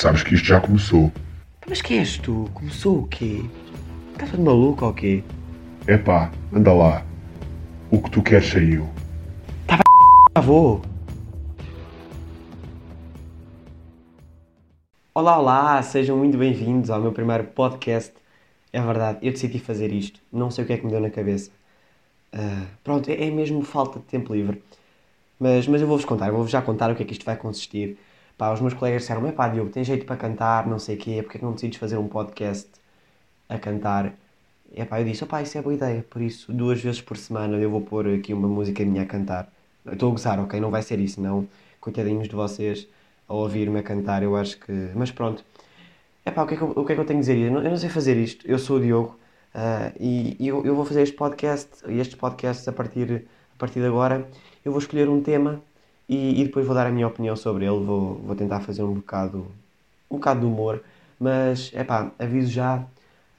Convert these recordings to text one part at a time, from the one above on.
sabes que isto já começou. Mas que és tu? Começou o quê? Estás todo maluco ou quê? Epá, anda lá. O que tu queres saiu. Já vou. Olá, olá, sejam muito bem-vindos ao meu primeiro podcast. É verdade, eu decidi fazer isto. Não sei o que é que me deu na cabeça. Ah, pronto, é, é mesmo falta de tempo livre. Mas, mas eu vou-vos contar, eu vou-vos já contar o que é que isto vai consistir. Pá, os meus colegas disseram: é pá, Diogo, tem jeito para cantar, não sei o quê, porque é não decides fazer um podcast a cantar? E pá, eu disse: opá, isso é boa ideia, por isso, duas vezes por semana eu vou pôr aqui uma música minha a cantar. Estou a gozar, ok? Não vai ser isso, não. Coitadinhos de vocês a ouvir-me a cantar, eu acho que. Mas pronto. É pá, o que é que eu, o que é que eu tenho a dizer? Eu não, eu não sei fazer isto. Eu sou o Diogo ah, e, e eu, eu vou fazer este podcast, estes podcasts a partir, a partir de agora. Eu vou escolher um tema e, e depois vou dar a minha opinião sobre ele. Vou, vou tentar fazer um bocado, um bocado de humor. Mas, é pá, aviso já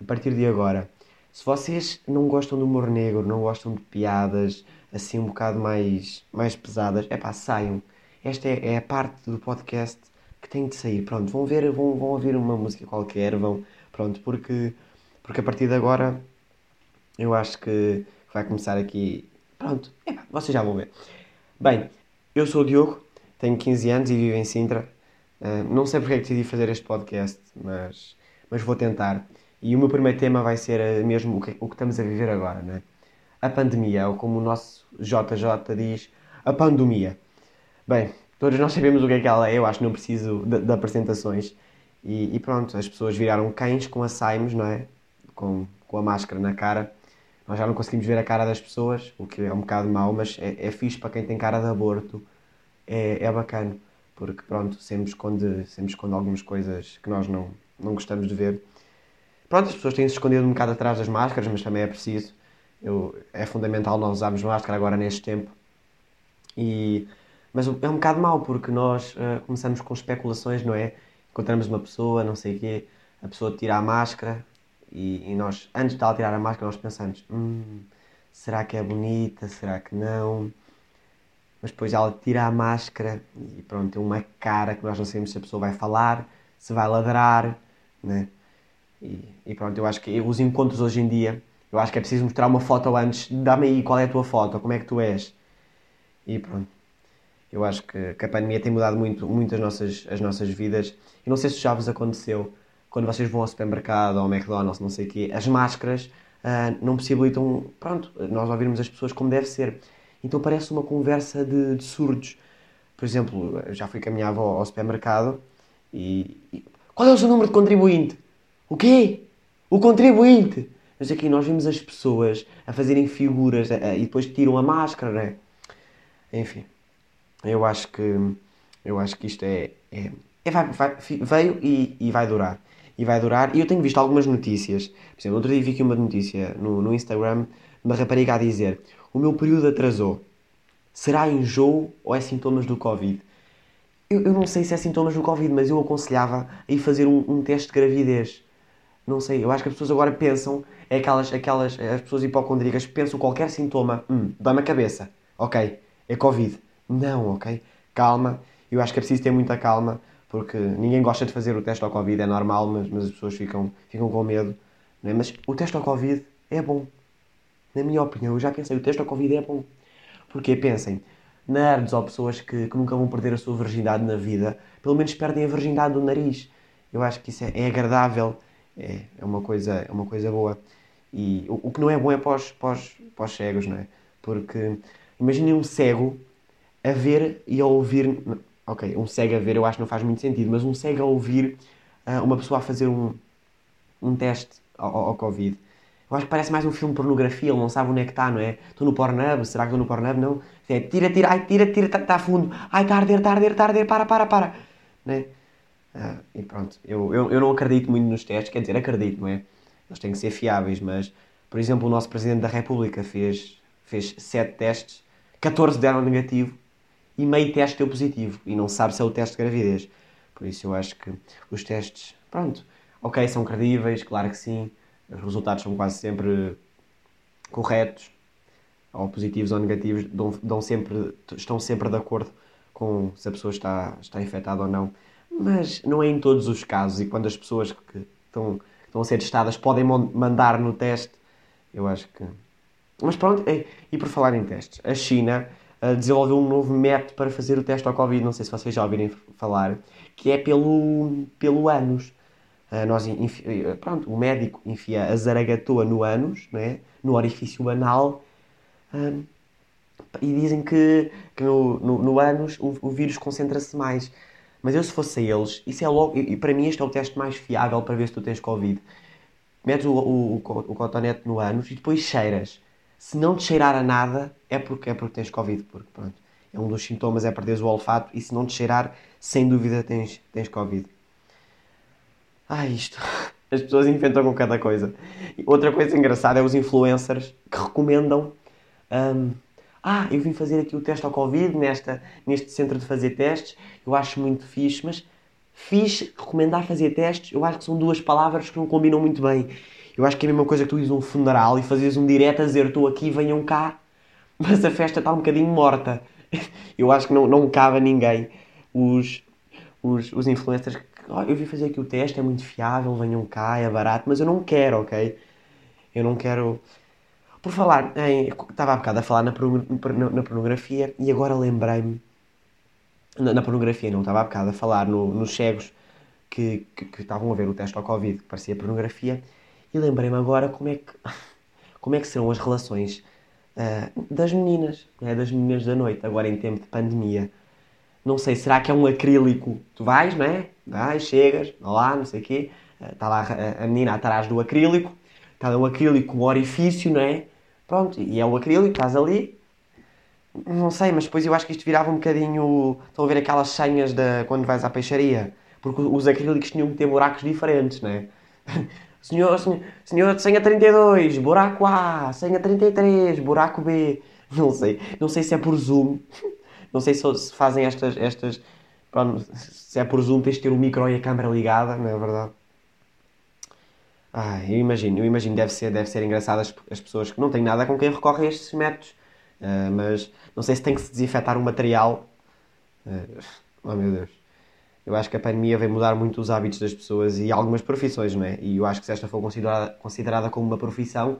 a partir de agora. Se vocês não gostam de humor negro, não gostam de piadas assim um bocado mais, mais pesadas, é pá, saiam. Esta é, é a parte do podcast que tem de sair. Pronto, vão ver, vão, vão ouvir uma música qualquer, vão, pronto, porque, porque a partir de agora eu acho que vai começar aqui. Pronto, é pá, vocês já vão ver. Bem, eu sou o Diogo, tenho 15 anos e vivo em Sintra. Uh, não sei porque é que decidi fazer este podcast, mas, mas vou tentar. E o meu primeiro tema vai ser uh, mesmo o que, o que estamos a viver agora, né? A pandemia, ou como o nosso JJ diz, a pandemia. Bem, todos nós sabemos o que é que ela é, eu acho que não preciso de, de apresentações. E, e pronto, as pessoas viraram cães com açaimos, não é? Com, com a máscara na cara. Nós já não conseguimos ver a cara das pessoas, o que é um bocado mau, mas é, é fixe para quem tem cara de aborto. É, é bacana, porque pronto, sempre esconde, sempre esconde algumas coisas que nós não, não gostamos de ver. Pronto, as pessoas têm se escondido um bocado atrás das máscaras, mas também é preciso. Eu, é fundamental nós usarmos máscara agora neste tempo. E, mas é um bocado mau, porque nós uh, começamos com especulações, não é? Encontramos uma pessoa, não sei o quê, a pessoa tira a máscara e, e nós, antes de ela tirar a máscara, nós pensamos: hum, será que é bonita? Será que não? Mas depois ela tira a máscara e pronto, tem uma cara que nós não sabemos se a pessoa vai falar, se vai ladrar, né? E, e pronto, eu acho que os encontros hoje em dia, eu acho que é preciso mostrar uma foto antes, dá-me aí qual é a tua foto, como é que tu és. E pronto. Eu acho que, que a pandemia tem mudado muito, muito as, nossas, as nossas vidas. Eu não sei se já vos aconteceu, quando vocês vão ao supermercado ao McDonald's, não sei o quê, as máscaras ah, não possibilitam, pronto, nós ouvirmos as pessoas como deve ser. Então parece uma conversa de, de surdos. Por exemplo, já fui com a minha avó ao supermercado e, e- Qual é o seu número de contribuinte? O quê? O contribuinte! Mas aqui nós vimos as pessoas a fazerem figuras a- a- e depois tiram a máscara, não é? Enfim, eu acho que eu acho que isto é, é, é vai- vai- veio e, e vai durar. E vai durar. E eu tenho visto algumas notícias. Por exemplo, outro dia vi aqui uma notícia no, no Instagram uma rapariga a dizer: O meu período atrasou. Será enjoo ou é sintomas do Covid? Eu, eu não sei se é sintomas do Covid, mas eu aconselhava a ir fazer um, um teste de gravidez. Não sei, eu acho que as pessoas agora pensam, é aquelas, aquelas as pessoas hipocondríacas pensam qualquer sintoma, hum, dói-me a cabeça, ok, é Covid. Não, ok? Calma, eu acho que é preciso ter muita calma, porque ninguém gosta de fazer o teste ao Covid, é normal, mas, mas as pessoas ficam, ficam com medo. É? Mas o teste ao Covid é bom. Na minha opinião, eu já pensei, o teste ao Covid é bom. Porque pensem, nerds ou pessoas que, que nunca vão perder a sua virgindade na vida, pelo menos perdem a virgindade do nariz. Eu acho que isso é, é agradável, é, é, uma coisa, é uma coisa boa. E o, o que não é bom é para, os, para os cegos, não é? Porque imaginem um cego a ver e a ouvir. Ok, um cego a ver eu acho que não faz muito sentido, mas um cego a ouvir ah, uma pessoa a fazer um, um teste ao, ao- Covid. Eu acho que parece mais um filme de pornografia, ele não sabe onde é que está, não é? Estou no Pornhub, será que estou no Pornhub? Não. É tira, tira, ai, tira, tira, está tá a fundo. Ai, está a arder, está a arder, está a arder, para, para, para. Não é? Ah, e pronto, eu, eu, eu não acredito muito nos testes, quer dizer, acredito, não é? Eles têm que ser fiáveis, mas, por exemplo, o nosso Presidente da República fez, fez 7 testes, 14 deram negativo e meio teste deu positivo e não sabe se é o teste de gravidez. Por isso eu acho que os testes, pronto, ok, são credíveis, claro que sim, os resultados são quase sempre corretos, ou positivos ou negativos, dão, dão sempre, estão sempre de acordo com se a pessoa está, está infectada ou não. mas não é em todos os casos. E quando as pessoas que estão, que estão a ser testadas podem mandar no teste, eu acho que. Mas pronto, e, e por falar em testes, a China desenvolveu um novo método para fazer o teste ao Covid, não sei se vocês já ouvirem falar, que é pelo, pelo ânus. Uh, nós, pronto, o médico enfia a zaragatoa no ânus, né, no orifício anal, um, e dizem que, que no, no, no ânus o, o vírus concentra-se mais. Mas eu, se fosse eles, isso é logo. E para mim, este é o teste mais fiável para ver se tu tens Covid. Metes o, o, o, cotonete no ânus e depois cheiras. Se não te cheirar a nada, é porque, é porque tens Covid. Porque, pronto, é um dos sintomas, é perderes o olfato. E se não te cheirar, sem dúvida tens, tens Covid. Ah, isto. As pessoas inventam com cada coisa. Outra coisa engraçada é os influencers que recomendam. Um, ah, eu vim fazer aqui o teste ao Covid nesta, neste centro de fazer testes, eu acho muito fixe, mas fixe, recomendar fazer testes, eu acho que são duas palavras que não combinam muito bem. Eu acho que é a mesma coisa que tu ires um funeral e fazes um direto a dizer estou aqui, venham cá, mas a festa está um bocadinho morta. Eu acho que não, não cabe a ninguém. Os, os, os influencers que oh, eu vim fazer aqui o teste, é muito fiável, venham cá, é barato, mas eu não quero, ok? Eu não quero por falar em. Estava há bocado a falar na, na pornografia e agora lembrei-me. Na, na, pornografia, não, estava há bocado a falar no, nos cegos que, que, que, estavam a ver o teste ao Covid, que parecia pornografia, e lembrei-me agora como é que. Como é que serão as relações uh, das meninas, né, das meninas da noite, agora em tempo de pandemia. Não sei, será que é um acrílico? Tu vais, não é? Vais, chegas, lá, não sei o quê, está lá a, a menina atrás do acrílico, está um acrílico, um orifício, não é? Pronto, e é o acrílico, estás ali. Não sei, mas depois eu acho que isto virava um bocadinho. Estão a ver aquelas senhas de quando vais à peixaria? Porque os acrílicos tinham que ter buracos diferentes, não Senhor, senhor, senhor, senha 32, buraco A, senha 33, buraco B. Não sei. Não sei se é por Zoom. Não sei se fazem estas. estas pronto, se é por Zoom, tens de ter o micro e a câmera ligada, não é verdade? Ah, eu imagino, eu imagino, deve ser, deve ser engraçado as, as pessoas que não têm nada com quem recorrem a estes métodos. Uh, mas não sei se tem que se desinfetar o material. Uh, oh meu Deus. Eu acho que a pandemia vem mudar muito os hábitos das pessoas e algumas profissões, não é? E eu acho que se esta for considerada, considerada como uma profissão,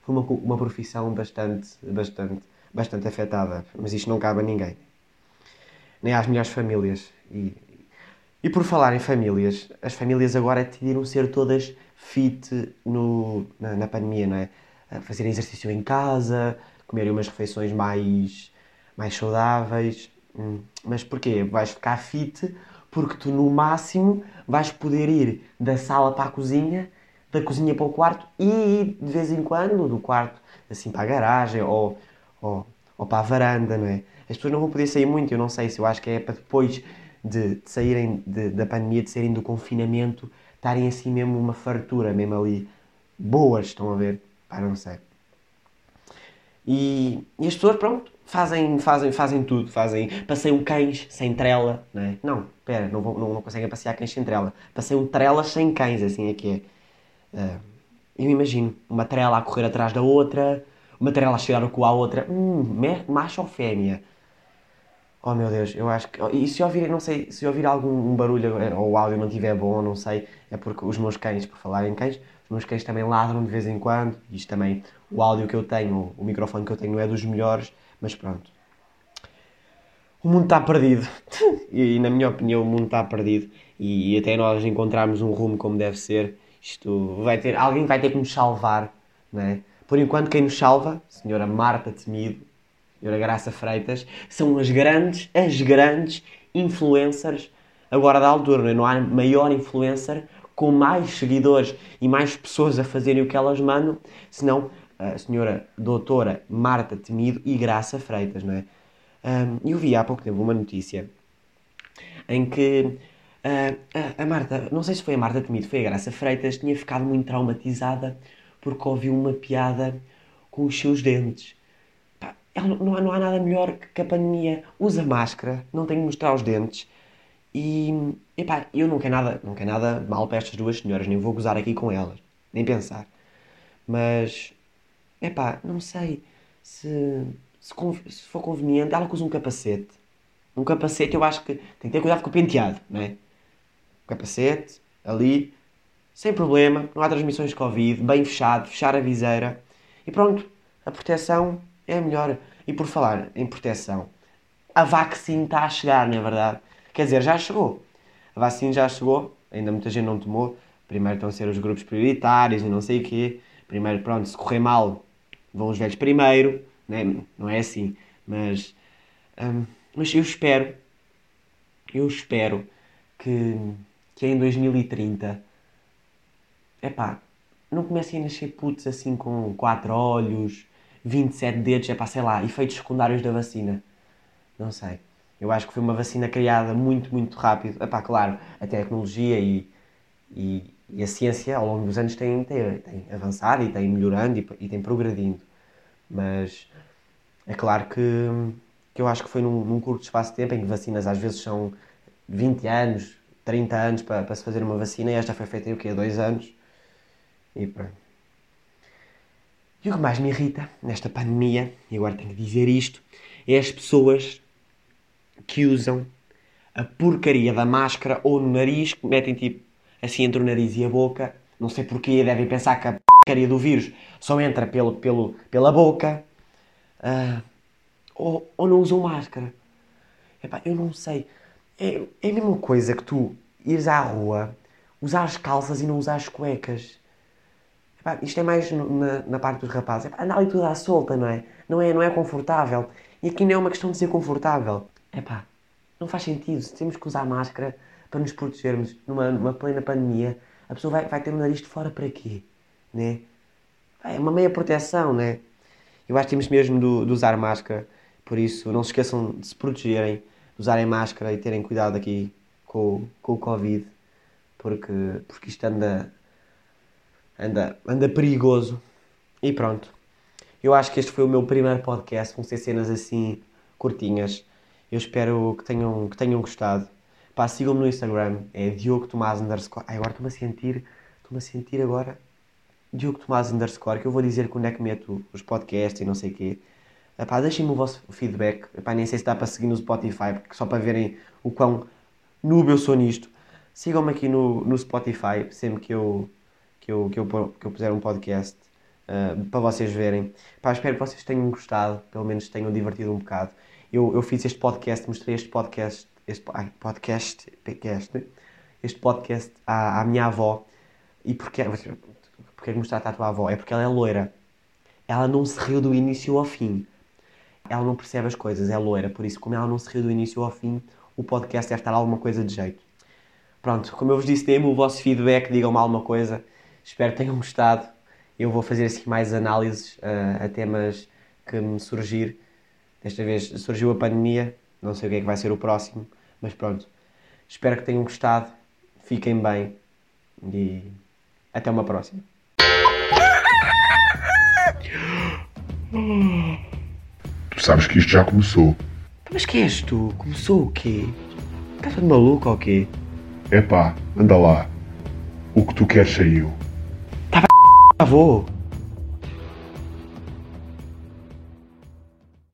foi uma, uma profissão bastante, bastante, bastante afetada. Mas isto não cabe a ninguém. Nem às melhores famílias. E, e por falar em famílias, as famílias agora decidiram ser todas fit no, na, na pandemia, não é? Fazer exercício em casa, comerem umas refeições mais, mais saudáveis. Hum, mas porquê? Vais ficar fit porque tu no máximo vais poder ir da sala para a cozinha, da cozinha para o quarto e de vez em quando do quarto assim para a garagem ou, ou, ou para a varanda, não é? As pessoas não vão poder sair muito, eu não sei se eu acho que é para depois de, de saírem de, da pandemia, de saírem do confinamento, estarem assim mesmo uma fartura, mesmo ali, boas, estão a ver? Pá, não sei. E, e as pessoas, pronto, fazem, fazem, fazem tudo, fazem, passeiam cães sem trela, não é? Não, pera, não, vou, não, não conseguem passear cães sem trela. Passeiam trelas sem cães, assim é que é. Uh, eu imagino, uma trela a correr atrás da outra, uma trela a chegar com a outra, hum, macho ou fêmea? Oh meu Deus, eu acho que. E se ouvir, não sei, se ouvir algum barulho ou o áudio não estiver bom, não sei, é porque os meus cães, por falar em cães, os meus cães também ladram de vez em quando. Isto também, o áudio que eu tenho, o microfone que eu tenho não é dos melhores, mas pronto. O mundo está perdido. e na minha opinião, o mundo está perdido. E, e até nós encontrarmos um rumo como deve ser, isto vai ter. Alguém vai ter que nos salvar, não é? Por enquanto, quem nos salva, senhora Marta Temido, Senhora Graça Freitas, são as grandes, as grandes influencers agora da altura. É? Não há maior influencer com mais seguidores e mais pessoas a fazerem o que elas mandam, senão a senhora doutora Marta Temido e Graça Freitas, não é? Eu vi há pouco tempo uma notícia em que uh, a Marta, não sei se foi a Marta Temido, foi a Graça Freitas, tinha ficado muito traumatizada porque ouviu uma piada com os seus dentes não, há, não há nada melhor que a pandemia. Usa máscara, não tem que mostrar os dentes. E, epá, eu não quero nada, não quero nada mal para estas duas senhoras, nem vou gozar aqui com elas, nem pensar. Mas, epá, não sei se, se, se for conveniente, ela usa um capacete. Um capacete eu acho que tem que ter cuidado com o penteado, não é? capacete, ali, sem problema, não há transmissões de Covid, bem fechado, fechar a viseira e pronto, a proteção é melhor. E por falar em proteção, a vacina está a chegar, não é verdade? Quer dizer, já chegou. A vacina já chegou, ainda muita gente não tomou. Primeiro estão a ser os grupos prioritários e não sei o quê. Primeiro, pronto, se correr mal, vão os velhos primeiro. Né? Não é assim. Mas, hum, mas eu espero, eu espero que, que em 2030, epá, não comecem a nascer putos assim com quatro olhos, 27 dedos, é pá, sei lá, efeitos secundários da vacina. Não sei. Eu acho que foi uma vacina criada muito, muito rápido. Epá, claro, a tecnologia e, e, e, a ciência ao longo dos anos tem, tem, tem avançado e tem melhorando e, e tem progredindo. Mas é claro que, que eu acho que foi num, num, curto espaço de tempo em que vacinas às vezes são 20 anos, 30 anos para, para se fazer uma vacina e esta foi feita em o quê? Dois anos. E pronto. E o que mais me irrita nesta pandemia, e agora tenho que dizer isto, é as pessoas que usam a porcaria da máscara ou no nariz, que metem tipo assim entre o nariz e a boca. Não sei porquê, devem pensar que a porcaria do vírus só entra pelo, pelo, pela boca. Uh, ou, ou não usam máscara. Epá, eu não sei. É, é a mesma coisa que tu ires à rua, usar as calças e não usar as cuecas. Epá, isto é mais na, na parte dos rapazes. Epá, anda ali tudo à solta, não é? Não é, não é confortável. E aqui não é uma questão de ser confortável. Epá, não faz sentido. Se temos que usar máscara para nos protegermos numa, numa plena pandemia, a pessoa vai, vai ter o nariz de fora para quê? Né? É uma meia proteção, né? Eu acho que temos mesmo de, de usar máscara. Por isso, não se esqueçam de se protegerem, de usarem máscara e terem cuidado aqui com, com o Covid. Porque, porque isto anda anda, anda perigoso. E pronto. Eu acho que este foi o meu primeiro podcast. Vão ser cenas assim curtinhas. Eu espero que tenham, que tenham gostado. Pá, sigam-me no Instagram. É Diogo Tomás underscore. Ai, agora estou-me a sentir. Estou-me a sentir agora. Diogo Tomás underscore. Que eu vou dizer quando é que meto os podcasts e não sei o quê. Epá, deixem-me o vosso feedback. Epá, nem sei se dá para seguir no Spotify, porque só para verem o quão noob eu sou nisto. Sigam-me aqui no, no Spotify, sempre que eu, que eu, que eu, que eu puser um podcast uh, para vocês verem. Pá, espero que vocês tenham gostado, pelo menos tenham divertido um bocado. Eu, eu fiz este podcast, mostrei este podcast, este podcast, podcast, este podcast à, à minha avó. E porquê, porquê mostraste à tua avó? É porque ela é loira. Ela não se riu do início ao fim. Ela não percebe as coisas, é loira. Por isso, como ela não se riu do início ao fim, o podcast deve estar alguma coisa de jeito. Pronto, como eu vos disse, deem-me o vosso feedback, digam-me alguma coisa. Espero que tenham gostado. Eu vou fazer assim mais análises uh, a temas que me surgir. Desta vez surgiu a pandemia, não sei o que é que vai ser o próximo, mas pronto. Espero que tenham gostado. Fiquem bem e até uma próxima. Tu sabes que isto já começou. Mas que és tu? Começou o quê? Estás todo maluco ou quê? Epá, anda lá. O que tu queres saiu. Avô!